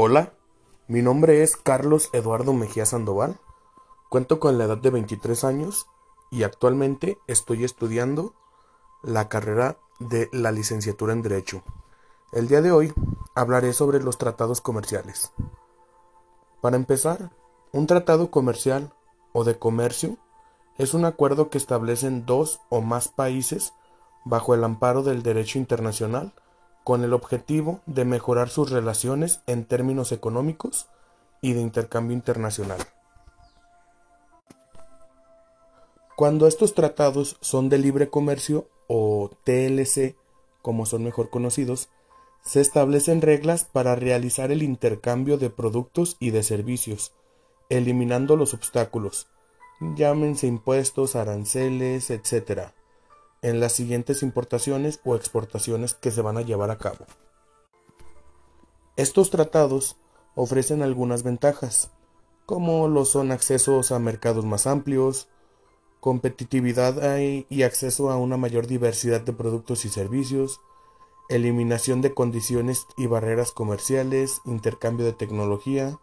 Hola, mi nombre es Carlos Eduardo Mejía Sandoval, cuento con la edad de 23 años y actualmente estoy estudiando la carrera de la licenciatura en Derecho. El día de hoy hablaré sobre los tratados comerciales. Para empezar, un tratado comercial o de comercio es un acuerdo que establecen dos o más países bajo el amparo del derecho internacional con el objetivo de mejorar sus relaciones en términos económicos y de intercambio internacional. Cuando estos tratados son de libre comercio o TLC, como son mejor conocidos, se establecen reglas para realizar el intercambio de productos y de servicios, eliminando los obstáculos, llámense impuestos, aranceles, etc., en las siguientes importaciones o exportaciones que se van a llevar a cabo. Estos tratados ofrecen algunas ventajas, como lo son accesos a mercados más amplios, competitividad y acceso a una mayor diversidad de productos y servicios, eliminación de condiciones y barreras comerciales, intercambio de tecnología.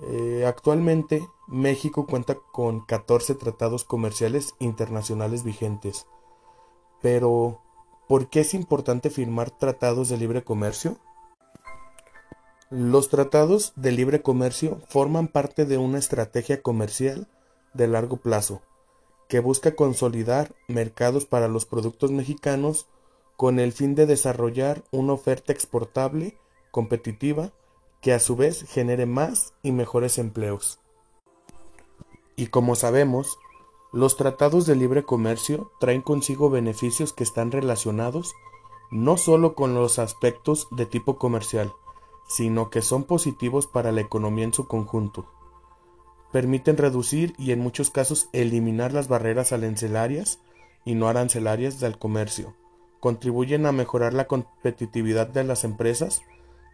Eh, actualmente México cuenta con 14 tratados comerciales internacionales vigentes, pero, ¿por qué es importante firmar tratados de libre comercio? Los tratados de libre comercio forman parte de una estrategia comercial de largo plazo que busca consolidar mercados para los productos mexicanos con el fin de desarrollar una oferta exportable, competitiva, que a su vez genere más y mejores empleos. Y como sabemos, los tratados de libre comercio traen consigo beneficios que están relacionados no solo con los aspectos de tipo comercial, sino que son positivos para la economía en su conjunto. Permiten reducir y en muchos casos eliminar las barreras arancelarias y no arancelarias del comercio. Contribuyen a mejorar la competitividad de las empresas,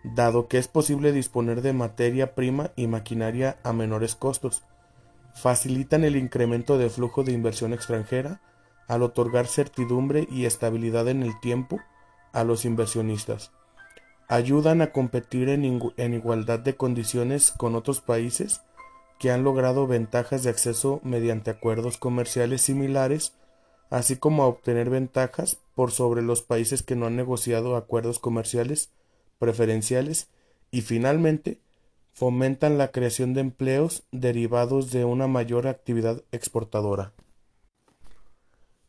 dado que es posible disponer de materia prima y maquinaria a menores costos, facilitan el incremento de flujo de inversión extranjera al otorgar certidumbre y estabilidad en el tiempo a los inversionistas. Ayudan a competir en, igualdad de condiciones con otros países que han logrado ventajas de acceso mediante acuerdos comerciales similares, así como a obtener ventajas por sobre los países que no han negociado acuerdos comerciales preferenciales y finalmente fomentan la creación de empleos derivados de una mayor actividad exportadora.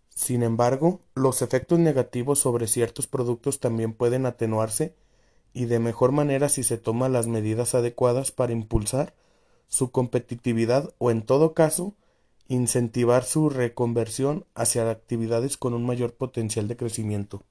Sin embargo, los efectos negativos sobre ciertos productos también pueden atenuarse y de mejor manera si se toman las medidas adecuadas para impulsar su competitividad o en todo caso incentivar su reconversión hacia actividades con un mayor potencial de crecimiento.